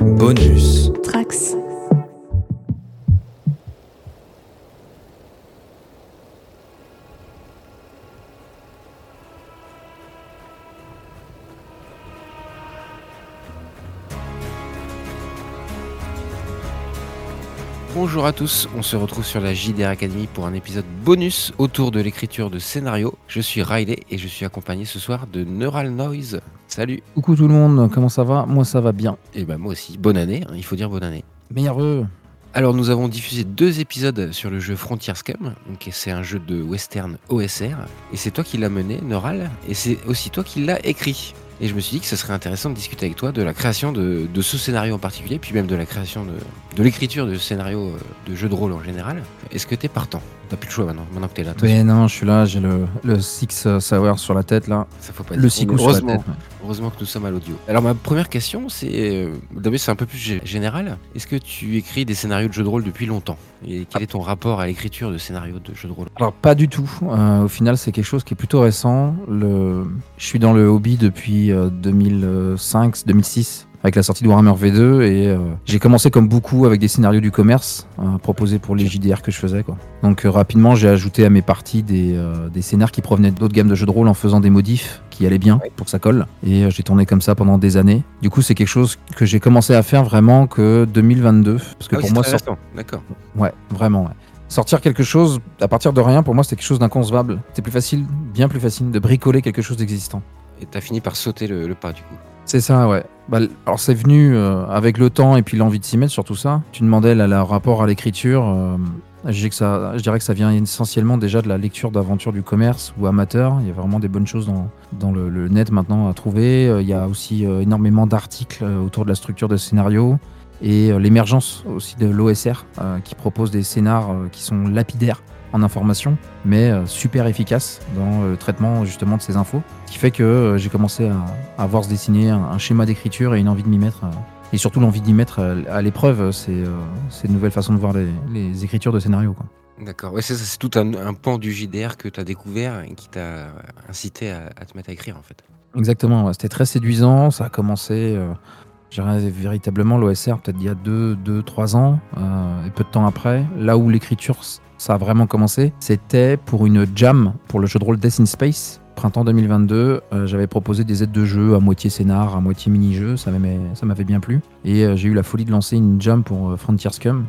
Bonus. Trax. Bonjour à tous, on se retrouve sur la JDR Academy pour un épisode bonus autour de l'écriture de scénario. Je suis Riley et je suis accompagné ce soir de Neural Noise. Salut Coucou tout le monde, comment ça va? Moi ça va bien. Et ben moi aussi, bonne année, hein, il faut dire bonne année. Meilleur Alors nous avons diffusé deux épisodes sur le jeu Frontier Scum, donc c'est un jeu de western OSR, et c'est toi qui l'as mené, Neural, et c'est aussi toi qui l'as écrit. Et je me suis dit que ce serait intéressant de discuter avec toi de la création de, de ce scénario en particulier, puis même de la création de, de l'écriture de scénario euh, de jeux de rôle en général. Est-ce que t'es partant? T'as plus le choix maintenant, maintenant que t'es là. Mais non, je suis là, j'ai le, le Six euh, Sour sur la tête là. Ça faut pas Le dire. Six sur la tête. Heureusement que nous sommes à l'audio. Alors ma première question, c'est euh, d'abord c'est un peu plus gé- général. Est-ce que tu écris des scénarios de jeux de rôle depuis longtemps? Et quel est ton rapport à l'écriture de scénarios de jeux de rôle? Alors pas du tout. Euh, au final, c'est quelque chose qui est plutôt récent. Je suis dans le hobby depuis euh, 2005-2006 avec la sortie de Warhammer V2 et euh, j'ai commencé comme beaucoup avec des scénarios du commerce euh, proposés pour les JDR que je faisais. Quoi. Donc euh, rapidement, j'ai ajouté à mes parties des, des scénars qui provenaient d'autres gammes de jeux de rôle en faisant des modifs qui allaient bien pour que ça colle. Et j'ai tourné comme ça pendant des années. Du coup, c'est quelque chose que j'ai commencé à faire vraiment que 2022. Parce que Ah oui, pour c'est moi, très sort-. D'accord. Ouais, vraiment. ouais. Sortir quelque chose à partir de rien, pour moi, c'était quelque chose d'inconcevable. C'est plus facile, bien plus facile, de bricoler quelque chose d'existant. Et t'as fini par sauter le, le pas du coup. C'est ça, ouais. Bah, alors, c'est venu euh, avec le temps et puis l'envie de s'y mettre sur tout ça. Tu demandais le rapport à l'écriture. euh, je, dirais que ça, vient essentiellement déjà de la lecture d'aventures du commerce ou amateur. Il y a vraiment des bonnes choses dans, le, net maintenant à trouver. Euh, Il y a aussi énormément d'articles autour de la structure de scénario et euh, l'émergence aussi de l'OSR euh, qui propose des scénars euh, qui sont lapidaires en information, mais super efficaces dans le traitement justement de ces infos. Ce qui fait que j'ai commencé à, à voir se dessiner un, un schéma d'écriture et une envie de m'y mettre. et surtout l'envie d'y mettre à l'épreuve, c'est c'est une nouvelle façon de voir les, les écritures de scénario. Quoi. D'accord. Ouais, c'est tout un, un pan du JDR que t'as découvert et qui t'a incité à, à te mettre à écrire en fait. Exactement, ouais, c'était très séduisant. Ça a commencé, euh, véritablement l'OSR, peut-être il y a 2-3 ans, euh, et peu de temps après. Là où l'écriture, ça a vraiment commencé, c'était pour une jam pour le jeu de rôle Death in Space. Printemps 2022, euh, j'avais proposé des aides de jeu à moitié scénar, à moitié mini-jeu, ça m'avait bien plu. Et euh, j'ai eu la folie de lancer une jam pour Frontier Scum,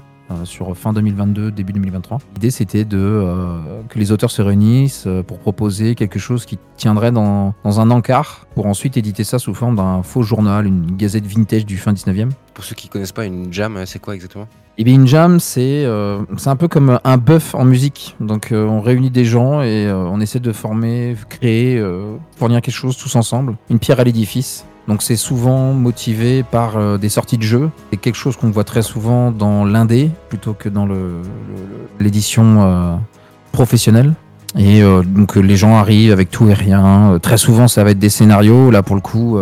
sur fin 2022, début 2023. L'idée, c'était de euh, que les auteurs se réunissent euh, pour proposer quelque chose qui tiendrait dans, dans un encart, pour ensuite éditer ça sous forme d'un faux journal, une gazette vintage du fin 19e. Pour ceux qui connaissent pas une jam, c'est quoi exactement? Et bien une jam, c'est euh, un peu comme un buff en musique. Donc euh, on réunit des gens et euh, on essaie de former, créer, euh, fournir quelque chose tous ensemble, une pierre à l'édifice. Donc c'est souvent motivé par euh, des sorties de jeux. C'est quelque chose qu'on voit très souvent dans l'indé plutôt que dans l'édition euh, professionnelle. Et euh, donc les gens arrivent avec tout et rien. Très souvent ça va être des scénarios. Là pour le coup,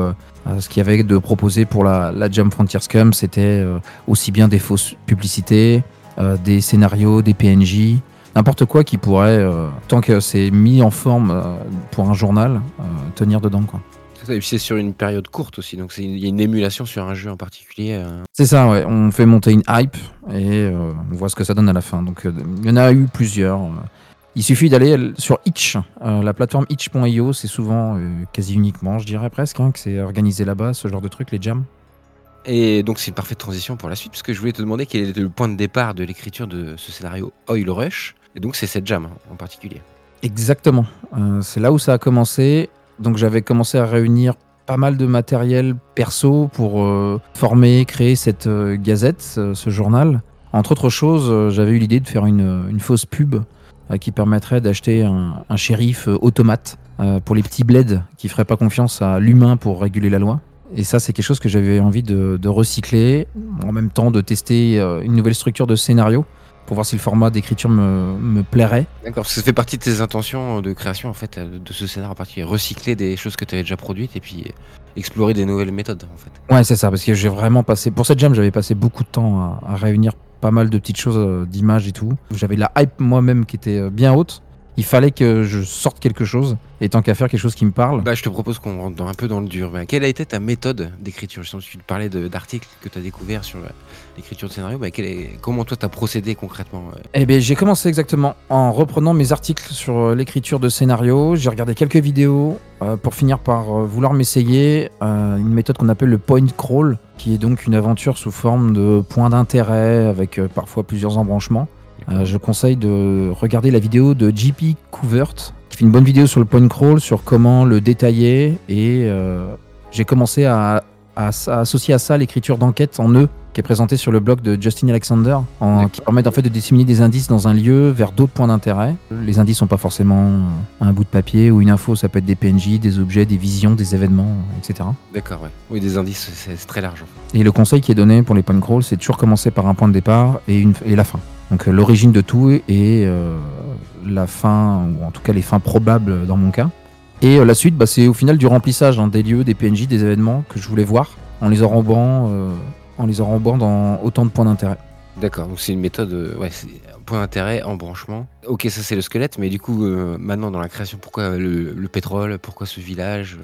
ce qu'il y avait de proposer pour la, la Jam Frontier Scum, c'était aussi bien des fausses publicités, des scénarios, des PNJ, n'importe quoi qui pourrait, tant que c'est mis en forme pour un journal, tenir dedans. quoi. Et puis c'est sur une période courte aussi, donc il y a une émulation sur un jeu en particulier. euh. C'est ça, ouais. On fait monter une hype et euh, on voit ce que ça donne à la fin. Donc, euh, il y en a eu plusieurs. Il suffit d'aller sur Itch, euh, la plateforme itch.io, c'est souvent, euh, quasi uniquement, je dirais presque, hein, que c'est organisé là-bas, ce genre de truc, les jams. Et donc c'est une parfaite transition pour la suite, parce que je voulais te demander quel était le point de départ de l'écriture de ce scénario Oil Rush. Et donc c'est cette jam hein, en particulier. Exactement. Euh, c'est là où ça a commencé. Donc j'avais commencé à réunir pas mal de matériel perso pour euh, former, créer cette euh, gazette, ce, ce journal. Entre autres choses, euh, j'avais eu l'idée de faire une, fausse pub euh, qui permettrait d'acheter un, shérif euh, automate euh, pour les petits bleds qui feraient pas confiance à l'humain pour réguler la loi. Et ça, c'est quelque chose que j'avais envie de, recycler, en même temps de tester euh, une nouvelle structure de scénario pour voir si le format d'écriture me, me plairait. D'accord, parce que ça fait partie de tes intentions de création en fait, euh, de ce scénario en particulier. Recycler des choses que tu avais déjà produites et puis euh, explorer des nouvelles méthodes en fait. Ouais, c'est ça, parce que j'ai vraiment passé. Pour cette jam, j'avais passé beaucoup de temps à, à réunir pas mal de petites choses, euh, d'images et tout. J'avais la hype moi-même qui était euh, bien haute. Il fallait que je sorte quelque chose. Et tant qu'à faire quelque chose qui me parle. Bah, je te propose qu'on rentre un peu dans le dur. Bah, quelle a été ta méthode d'écriture? Je sens que tu parlais d'articles que tu as découvert sur l'écriture de scénario. Bah, comment toi, tu as procédé concrètement Eh bien, j'ai commencé exactement en reprenant mes articles sur euh, l'écriture de scénario. J'ai regardé quelques vidéos euh, pour finir par euh, vouloir m'essayer une méthode qu'on appelle le point crawl, qui est donc une aventure sous forme de points d'intérêt avec parfois plusieurs embranchements. Je conseille de regarder la vidéo de JP Couvert, qui fait une bonne vidéo sur le point crawl, sur comment le détailler. Et j'ai commencé à, associer à ça l'écriture d'enquête en nœud qui est présenté sur le blog de Justin Alexander, qui permet en fait de disséminer des indices dans un lieu vers d'autres points d'intérêt. Les indices sont pas forcément un bout de papier ou une info, ça peut être des PNJ, des objets, des visions, des événements, etc. D'accord, ouais. Oui, des indices, c'est très large. Et le conseil qui est donné pour les point crawl, c'est toujours commencer par un point de départ et, une, et la fin. Donc euh, l'origine de tout et euh, la fin, ou en tout cas les fins probables dans mon cas. Et euh, la suite, bah, c'est au final du remplissage hein, des lieux, des PNJ, des événements que je voulais voir en les enrobant en les dans autant de points d'intérêt. D'accord, donc c'est une méthode, euh, ouais, point d'intérêt, embranchement. Ok, ça c'est le squelette, mais du coup, euh, maintenant dans la création, pourquoi le, pétrole Pourquoi ce village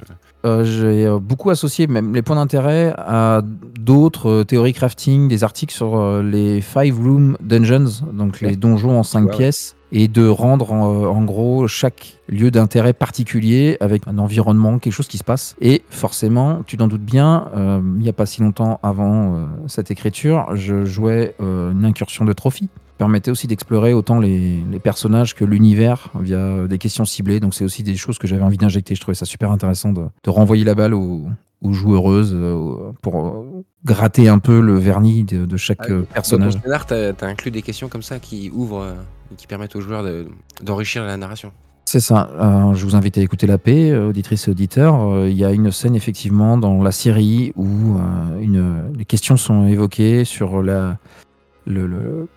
euh, J'ai beaucoup associé même les points d'intérêt à d'autres théories crafting, des articles sur les Five Room Dungeons, donc les donjons en 5 pièces et de rendre en, gros chaque lieu d'intérêt particulier avec un environnement, quelque chose qui se passe. Et forcément, tu t'en doutes bien, euh, il n'y a pas si longtemps avant euh, cette écriture, je jouais euh, une incursion de trophy permettait aussi d'explorer autant les, personnages que l'univers via des questions ciblées. Donc c'est aussi des choses que j'avais envie d'injecter. Je trouvais ça super intéressant de, renvoyer la balle aux, joueuses pour gratter un peu le vernis de, chaque ah, personnage. Dans tu as, inclus des questions comme ça qui ouvrent qui permettent aux joueurs d'enrichir la narration. C'est ça. Euh, je vous invite à écouter la paix, euh, auditrice et auditeur. Euh, il y a une scène effectivement dans la série où une, les questions sont évoquées sur la, le, le,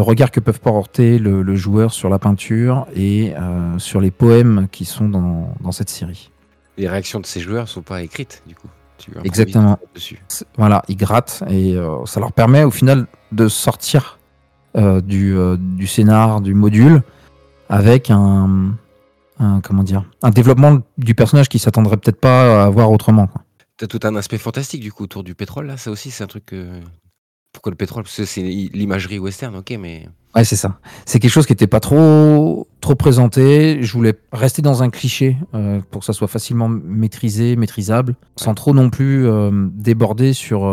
regard que peuvent porter le, joueur sur la peinture et sur les poèmes qui sont dans, dans, cette série. Les réactions de ces joueurs ne sont pas écrites du coup. Exactement. Dessus. Voilà, ils grattent et ça leur permet au final de sortir euh, du, euh, du scénar, du module, avec un, comment dire, un développement du personnage qui s'attendrait peut-être pas à voir autrement. T'as tout un aspect fantastique du coup autour du pétrole là, ça aussi c'est un truc. Pourquoi le pétrole? Parce que c'est l'imagerie western, ok, mais. Ouais, c'est ça. C'est quelque chose qui n'était pas trop trop présenté. Je voulais rester dans un cliché euh, pour que ça soit facilement maîtrisé, maîtrisable, sans trop non plus déborder sur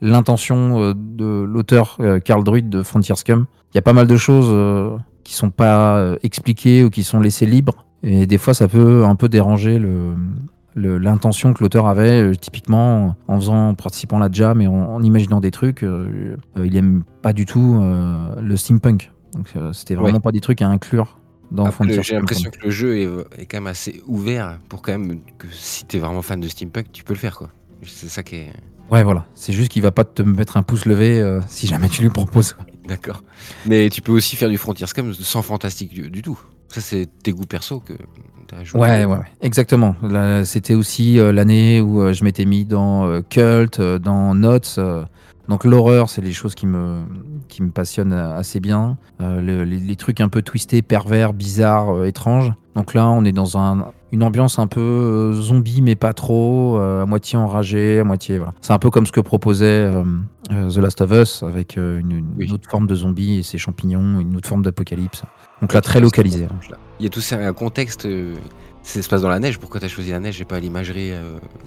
l'intention euh, de l'auteur euh, Carl Druid de Frontier Scum. Il y a pas mal de choses euh, qui sont pas expliquées ou qui sont laissées libres. Et des fois, ça peut un peu déranger le, l'intention que l'auteur avait, typiquement en faisant, en participant à la jam et en, imaginant des trucs, il aime pas du tout le steampunk. Donc c'était vraiment pas des trucs à inclure dans Frontier J'ai l'impression que le jeu est, est, quand même assez ouvert pour quand même que si t'es vraiment fan de steampunk, tu peux le faire quoi. C'est ça qui est. Ouais, voilà. C'est juste qu'il va pas te mettre un pouce levé euh, si jamais tu lui proposes. D'accord. Mais tu peux aussi faire du Frontier Scam sans fantastique du, tout. Ça, c'est tes goûts perso que tu as joué. Ouais, ouais, exactement. C'était aussi euh, l'année où euh, je m'étais mis dans Cult, dans Notes. donc l'horreur, c'est les choses qui me, qui me passionnent assez bien. les, les, trucs un peu twistés, pervers, bizarres, étranges. Donc là, on est dans un, une ambiance un peu euh, zombie, mais pas trop, euh, à moitié enragé, à moitié. Voilà. C'est un peu comme ce que proposait euh, The Last of Us, avec une, autre forme de zombie et ses champignons, une autre forme d'apocalypse. Donc là, très localisé. Hein. Il y a tout ça, un contexte. ça se passe dans la neige. Pourquoi tu as choisi la neige et pas l'imagerie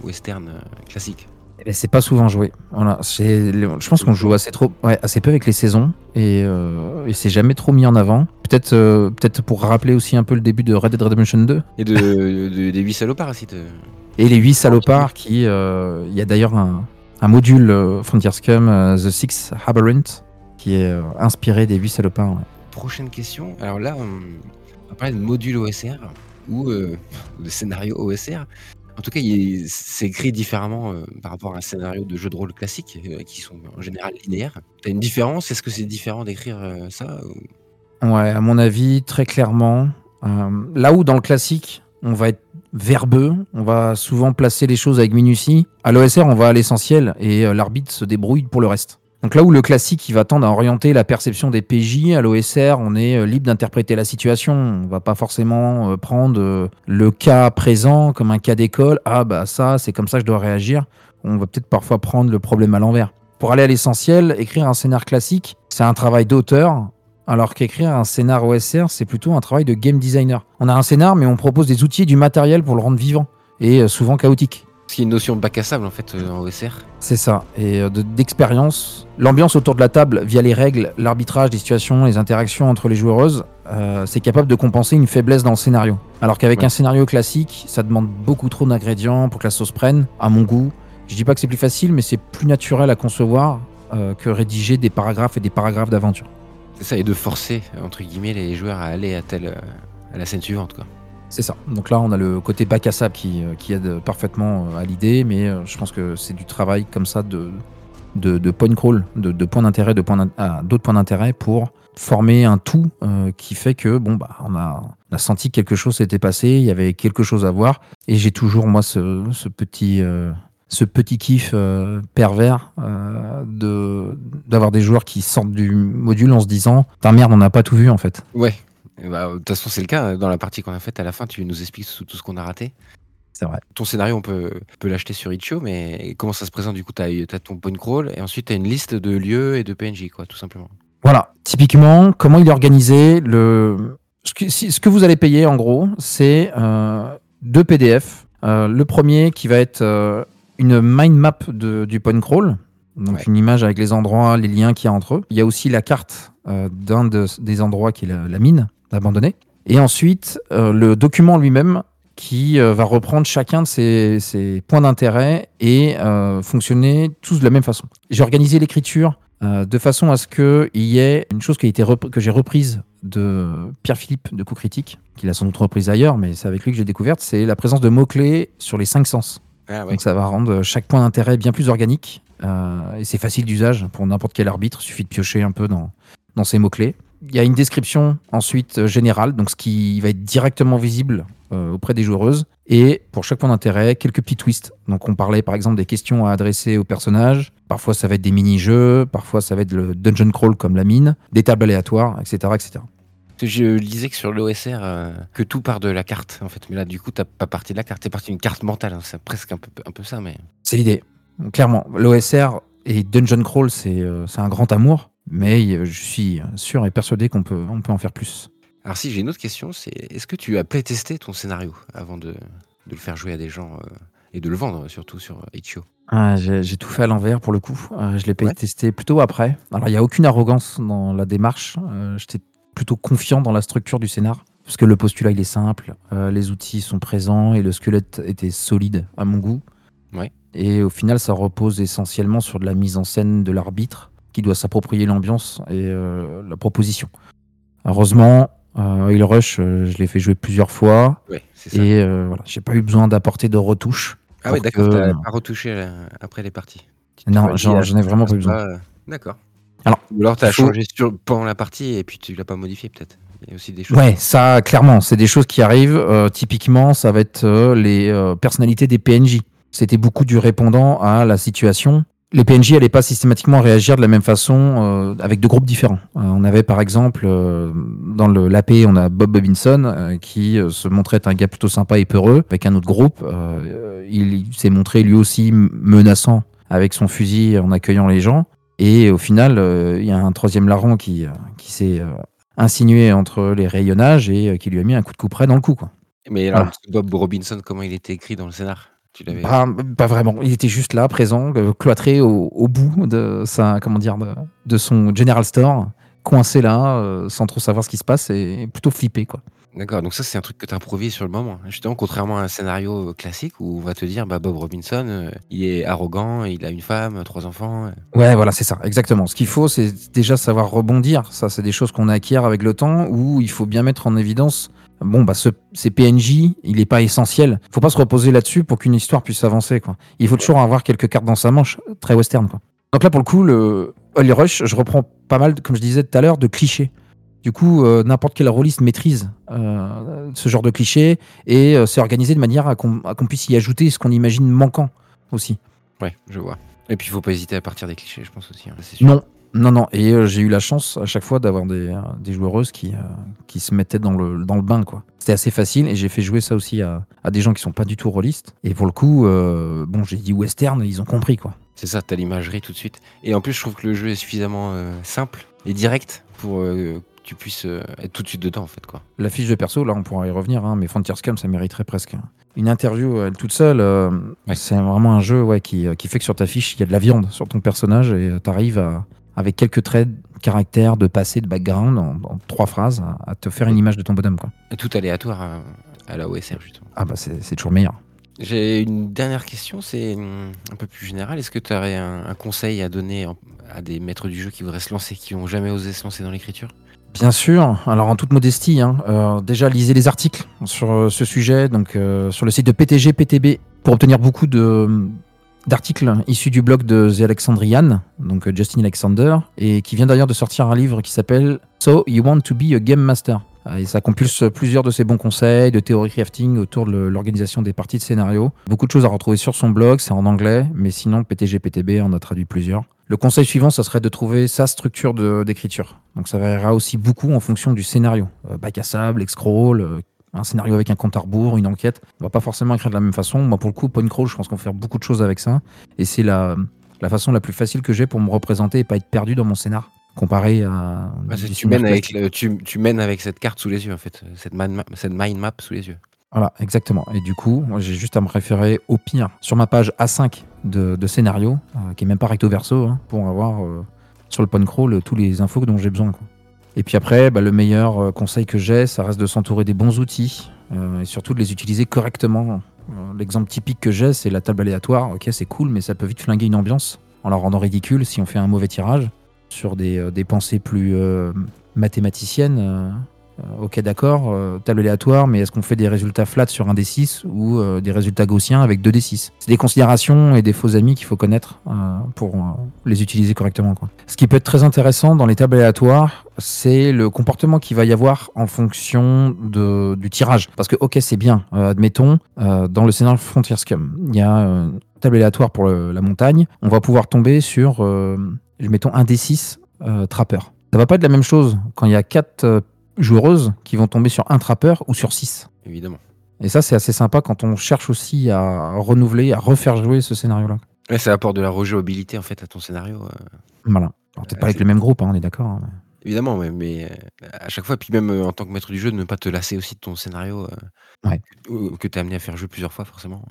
western classique? Eh c'est pas souvent joué. Voilà, je pense qu'on joue assez trop, assez peu avec les saisons et, et c'est jamais trop mis en avant. Peut-être euh, peut-être pour rappeler aussi un peu le début de Red Dead Redemption 2. Et de, des 8 salopards aussi. Et les 8 salopards qui. Euh, il y a d'ailleurs un, module euh, Frontier Scum, The Six Labyrinth, qui est inspiré des 8 salopards. Prochaine question. Alors là, on va parler de module OSR ou de scénario OSR. En tout cas, c'est écrit différemment par rapport à un scénario de jeu de rôle classique, qui sont en général linéaires. T'as une différence? Est-ce que c'est différent d'écrire ça Ouais, à mon avis, très clairement. Euh, là où dans le classique, on va être verbeux, on va souvent placer les choses avec minutie, à l'OSR, on va à l'essentiel et euh, l'arbitre se débrouille pour le reste. Donc là où le classique il va tendre à orienter la perception des PJ, à l'OSR, on est euh, libre d'interpréter la situation. On va pas forcément euh, prendre euh, le cas présent comme un cas d'école. Ah bah ça, c'est comme ça que je dois réagir. On va peut-être parfois prendre le problème à l'envers. Pour aller à l'essentiel, écrire un scénar classique, c'est un travail d'auteur, alors qu'écrire un scénar OSR, c'est plutôt un travail de game designer. On a un scénar, mais on propose des outils et du matériel pour le rendre vivant, et souvent chaotique. C'est une notion de bac à sable en fait en OSR. C'est ça, et d'expérience. L'ambiance autour de la table, via les règles, l'arbitrage des situations, les interactions entre les joueuses, euh, c'est capable de compenser une faiblesse dans le scénario. Alors qu'avec Ouais. un scénario classique, ça demande beaucoup trop d'ingrédients pour que la sauce prenne, à mon goût. Je dis pas que c'est plus facile, mais c'est plus naturel à concevoir euh, que rédiger des paragraphes et des paragraphes d'aventure. C'est ça, et de forcer entre guillemets les joueurs à aller à telle euh, à la scène suivante quoi. C'est ça. Donc là, on a le côté bac à qui, euh, qui aide parfaitement euh, à l'idée, mais euh, je pense que c'est du travail comme ça de, de, de point crawl, de, de points d'intérêt, de points d'autres points d'intérêt pour former un tout euh, qui fait que bon bah on a, on a senti que quelque chose s'était passé, il y avait quelque chose à voir, et j'ai toujours moi ce, ce petit euh, ce petit kiff euh, pervers euh, de d'avoir des joueurs qui sortent du module en se disant putain merde on n'a pas tout vu en fait. Ouais. Bah, de toute façon, c'est le cas. Dans la partie qu'on a faite à la fin, tu nous expliques tout, ce qu'on a raté. C'est vrai. Ton scénario, on peut, peut l'acheter sur itch.io, mais comment ça se présente? Du coup, tu as, ton point crawl et ensuite tu as une liste de lieux et de PNJ, quoi, tout simplement. Voilà, typiquement, comment il est organisé le... ce, que, si- ce que vous allez payer, en gros, c'est euh, deux PDF. Euh, le premier qui va être euh, une mind map de- du point crawl, donc Ouais. une image avec les endroits, les liens qu'il y a entre eux. Il y a aussi la carte euh, d'un de- des endroits qui est la, la mine abandonnée. Et ensuite, euh, le document lui-même qui euh, va reprendre chacun de ces points d'intérêt et euh, fonctionner tous de la même façon. J'ai organisé l'écriture de façon à ce qu'il y ait une chose qui a été rep- que j'ai reprise de Pierre-Philippe de Coup Critique, qu'il a sans doute reprise ailleurs, mais c'est avec lui que j'ai découverte, c'est la présence de mots-clés sur les cinq sens. Ah ouais. Donc ça va rendre chaque point d'intérêt bien plus organique euh, et c'est facile d'usage pour n'importe quel arbitre. Il suffit de piocher un peu dans, dans ces mots-clés. Il y a une description ensuite euh, générale, donc ce qui va être directement visible euh, auprès des joueuses. Et pour chaque point d'intérêt, quelques petits twists. Donc on parlait par exemple des questions à adresser aux personnages. Parfois ça va être des mini-jeux, parfois ça va être le dungeon crawl comme la mine, des tables aléatoires, etc. etc. Je lisais que sur l'OSR, euh, que tout part de la carte, en fait. Mais là, du coup, t'as pas parti de la carte, t'es parti d'une carte mentale. hein. C'est presque un peu, un peu ça, mais. C'est l'idée. Clairement, l'OSR et Dungeon Crawl, c'est euh, c'est un grand amour, mais euh, je suis sûr et persuadé qu'on peut, on peut en faire plus. Alors, si j'ai une autre question, c'est est-ce que tu as playtesté ton scénario avant de, de le faire jouer à des gens euh, et de le vendre surtout sur itch.io Ah, J'ai tout fait à l'envers pour le coup. Euh, je l'ai pas Ouais. plutôt après. Alors, il n'y a aucune arrogance dans la démarche. Euh, J'étais plutôt confiant dans la structure du scénar. Parce que le postulat, il est simple, les outils sont présents et le squelette était solide à mon goût. Ouais. Et au final, ça repose essentiellement sur de la mise en scène de l'arbitre qui doit s'approprier l'ambiance et euh, la proposition. Heureusement, euh, Oil Rush, euh, je l'ai fait jouer plusieurs fois Ouais, ça. et euh, voilà, j'ai pas eu besoin d'apporter de retouches. ah, pour d'accord, que- t'as pas retouché euh, après les parties. Tu Non, j'en ah, ai vraiment pas c'est besoin. pas, euh, D'accord. Alors, Ou alors, il faut- changé sur, pendant la partie et puis tu l'as pas modifié, peut-être. Il y a aussi des choses. Ouais, ça, clairement, c'est des choses qui arrivent. Euh, typiquement, ça va être euh, les euh, personnalités des PNJ. C'était beaucoup du répondant à la situation. Les PNJ n'allaient pas systématiquement réagir de la même façon euh, avec deux groupes différents. Euh, on avait par exemple, euh, dans le l'AP, on a Bob Bobinson euh, qui se montrait un gars plutôt sympa et peureux. Avec un autre groupe, il, il s'est montré lui aussi menaçant avec son fusil en accueillant les gens. Et au final, il y a un troisième larron qui, qui s'est insinué entre les rayonnages et qui lui a mis un coup de coup près dans le cou. Quoi. Mais alors, Voilà. Bob Robinson, comment il était écrit dans le scénar? L'avais. Pas, pas vraiment. Il était juste là, présent, euh, cloîtré au, au bout de sa, comment dire, de, de son general store, coincé là, euh, sans trop savoir ce qui se passe et plutôt flippé. Quoi. D'accord, donc ça c'est un truc que tu improvises sur le moment. Justement, contrairement à un scénario classique où on va te dire bah, Bob Robinson, euh, il est arrogant, il a une femme, trois enfants. euh. Ouais, voilà, c'est ça, exactement. Ce qu'il faut, c'est déjà savoir rebondir. Ça, c'est des choses qu'on acquiert avec le temps où il faut bien mettre en évidence. Bon, bah, ce, ces PNJ, il n'est pas essentiel. faut pas se reposer là-dessus pour qu'une histoire puisse avancer. Quoi. Il faut toujours avoir quelques cartes dans sa manche, très western. Quoi. Donc là, pour le coup, le Holy Rush, je reprends pas mal, comme je disais tout à l'heure, de clichés. Du coup, euh, n'importe quel rôliste maîtrise euh, ce genre de clichés et euh, c'est organisé de manière à qu'on puisse y ajouter ce qu'on imagine manquant aussi. Ouais, je vois. Et puis il faut pas hésiter à partir des clichés, je pense aussi. hein, sûr. Non, non, non. Et euh, j'ai eu la chance à chaque fois d'avoir des, euh, des joueuses qui, euh, qui se mettaient dans le, dans le bain, quoi. C'était assez facile et j'ai fait jouer ça aussi à, à des gens qui sont pas du tout rôlistes. Et pour le coup, bon, j'ai dit western, ils ont compris, quoi. C'est ça, t'as l'imagerie tout de suite. Et en plus, je trouve que le jeu est suffisamment simple et direct pour que tu puisses être tout de suite dedans, en fait, quoi. La fiche de perso, là, on pourra y revenir, hein, mais Frontier Scum, ça mériterait presque une interview elle toute seule. euh, Ouais. C'est vraiment un jeu ouais, qui, qui fait que sur ta fiche, il y a de la viande sur ton personnage et tu arrives à, avec quelques traits, de caractère, de passé, de background, en, en trois phrases, à, à te faire une image de ton bonhomme. Quoi. Tout aléatoire à, à la OSR, justement. Ah bah c'est toujours meilleur. J'ai une dernière question, c'est hum, un peu plus général. Est-ce que tu aurais un, un conseil à donner en- à des maîtres du jeu qui voudraient se lancer, qui n'ont jamais osé se lancer dans l'écriture? Bien sûr, alors en toute modestie, hein, euh, déjà lisez les articles sur euh, ce sujet, donc euh, sur le site de PTG, PTB, pour obtenir beaucoup de d'articles issus du blog de The Alexandrian, donc euh, Justin Alexander, et qui vient d'ailleurs de sortir un livre qui s'appelle So You Want to Be a Game Master. Euh, Et ça compulse plusieurs de ses bons conseils de théorie crafting autour de l'organisation des parties de scénario. Beaucoup de choses à retrouver sur son blog, c'est en anglais, mais sinon PTG PTB en a traduit plusieurs. Le conseil suivant, ça serait de trouver sa structure d'écriture. Donc ça variera aussi beaucoup en fonction du scénario. Euh, bac à sable, X-crawl, euh, un scénario avec un compte à rebours, une enquête. On va pas forcément écrire de la même façon. Moi, pour le coup, point crawl, je pense qu'on peut faire beaucoup de choses avec ça. Et c'est la, la façon la plus facile que j'ai pour me représenter et pas être perdu dans mon scénar. Comparé à. Bah, tu, mènes avec le- tu, tu mènes avec cette carte sous les yeux, en fait, cette, mind map, cette mind map sous les yeux. Voilà, exactement. Et du coup, j'ai juste à me référer au pire sur ma page A5 de, de scénario, euh, qui est même pas recto verso, hein, pour avoir euh, sur le point crawl tous les infos dont j'ai besoin. quoi. Et puis après, bah, le meilleur euh, conseil que j'ai, ça reste de s'entourer des bons outils euh, et surtout de les utiliser correctement. Euh, L'exemple typique que j'ai, c'est la table aléatoire. Ok, c'est cool, mais ça peut vite flinguer une ambiance en la rendant ridicule si on fait un mauvais tirage sur des, pensées plus mathématiciennes. Euh, ok, d'accord, euh, table aléatoire, mais est-ce qu'on fait des résultats flats sur un D6 ou euh, des résultats gaussiens avec deux D6 C'est des considérations et des faux amis qu'il faut connaître pour les utiliser correctement. Ce qui peut être très intéressant dans les tables aléatoires, c'est le comportement qu'il va y avoir en fonction de, du tirage. Parce que, ok, c'est bien, admettons, dans le scénario Frontier Scum, il y a une table aléatoire pour la montagne, on va pouvoir tomber sur, euh, mettons, un D6 euh, trappeur. Ça va pas être la même chose quand il y a quatre joueuses qui vont tomber sur un trappeur ou sur 6. Évidemment. Et ça, c'est assez sympa quand on cherche aussi à renouveler, à refaire jouer ce scénario-là. Ouais, ça apporte de la rejouabilité, en fait, à ton scénario. euh, Voilà. Alors, Peut-être pas avec c'est- le même groupe, hein, on est d'accord. hein, mais- Évidemment, ouais, mais euh, à chaque fois, puis même euh, en tant que maître du jeu, de ne pas te lasser aussi de ton scénario euh, Ouais. que, que tu es amené à faire jouer plusieurs fois, forcément.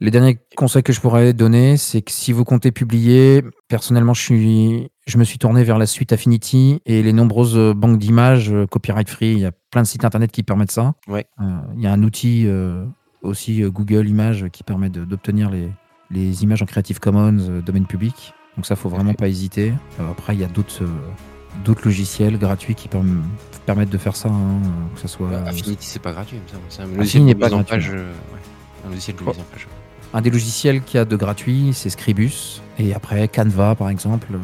Les derniers conseils que je pourrais donner, c'est que si vous comptez publier, personnellement, je, suis, je me suis tourné vers la suite Affinity et les nombreuses banques d'images euh, copyright free. Il y a plein de sites internet qui permettent ça. Ouais. Euh, il y a un outil euh, aussi Google Images qui permet d'obtenir les, les images en Creative Commons euh, domaine public. Donc ça, faut vraiment pas hésiter. Après, il y a d'autres d'autres logiciels gratuits qui perm- permettent de faire ça, hein, que ce soit Bah, Affinity, c'est pas gratuit, semble. C'est un logiciel de mise en page. ouais. Un logiciel de mise en page. Un des logiciels qu'il y a de gratuit, c'est Scribus. Et après, Canva, par exemple, euh,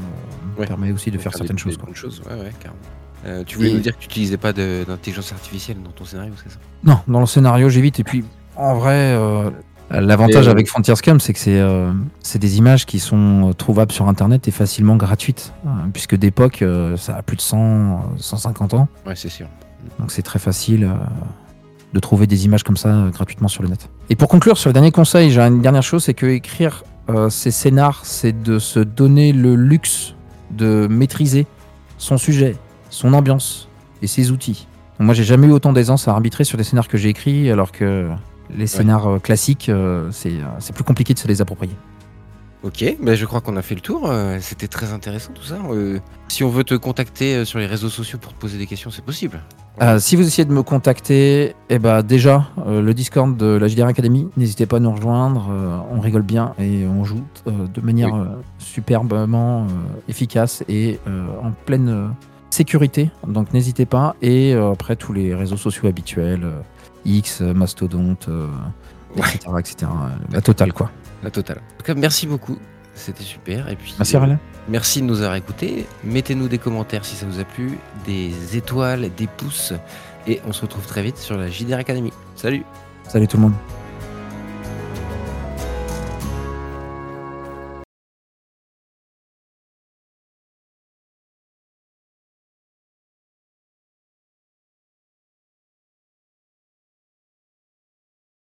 Ouais. permet aussi de faire certaines des choses. quoi. bonnes choses, ouais, ouais, carrément. Euh, tu voulais Et- nous dire que tu n'utilisais pas d'intelligence artificielle dans ton scénario, c'est ça? Non, dans le scénario, j'évite. Et puis, en vrai, euh, l'avantage euh, avec Frontier Scum, c'est que c'est euh, des images qui sont trouvables sur Internet et facilement gratuites. Euh, puisque d'époque, ça a plus de 100, euh, 150 ans. Ouais, c'est sûr. Donc c'est très facile de trouver des images comme ça euh, gratuitement sur le net. Et pour conclure sur le dernier conseil, j'ai une dernière chose, c'est que écrire euh, ces scénars, c'est de se donner le luxe de maîtriser son sujet, son ambiance et ses outils. Donc moi, j'ai jamais eu autant d'aisance à arbitrer sur des scénars que j'ai écrits, alors que les scénars euh, classiques, euh, c'est euh, c'est plus compliqué de se les approprier. Ok, bah, je crois qu'on a fait le tour. euh, C'était très intéressant tout ça. Euh, si on veut te contacter euh, sur les réseaux sociaux pour te poser des questions, c'est possible. Euh, si vous essayez de me contacter, eh ben déjà, le Discord de la JDR Academy, n'hésitez pas à nous rejoindre. on rigole bien et on joue de manière Oui. superbement efficace et en pleine sécurité. Donc n'hésitez pas. Et après, tous les réseaux sociaux habituels, X, Mastodonte, Ouais. etc., etc. euh, La totale, quoi. La totale. En tout cas, merci beaucoup. C'était super. Et puis, Merci, euh. Merci de nous avoir écoutés. Mettez-nous des commentaires si ça vous a plu, des étoiles, des pouces. Et on se retrouve très vite sur la JDR Academy. Salut Salut tout le monde.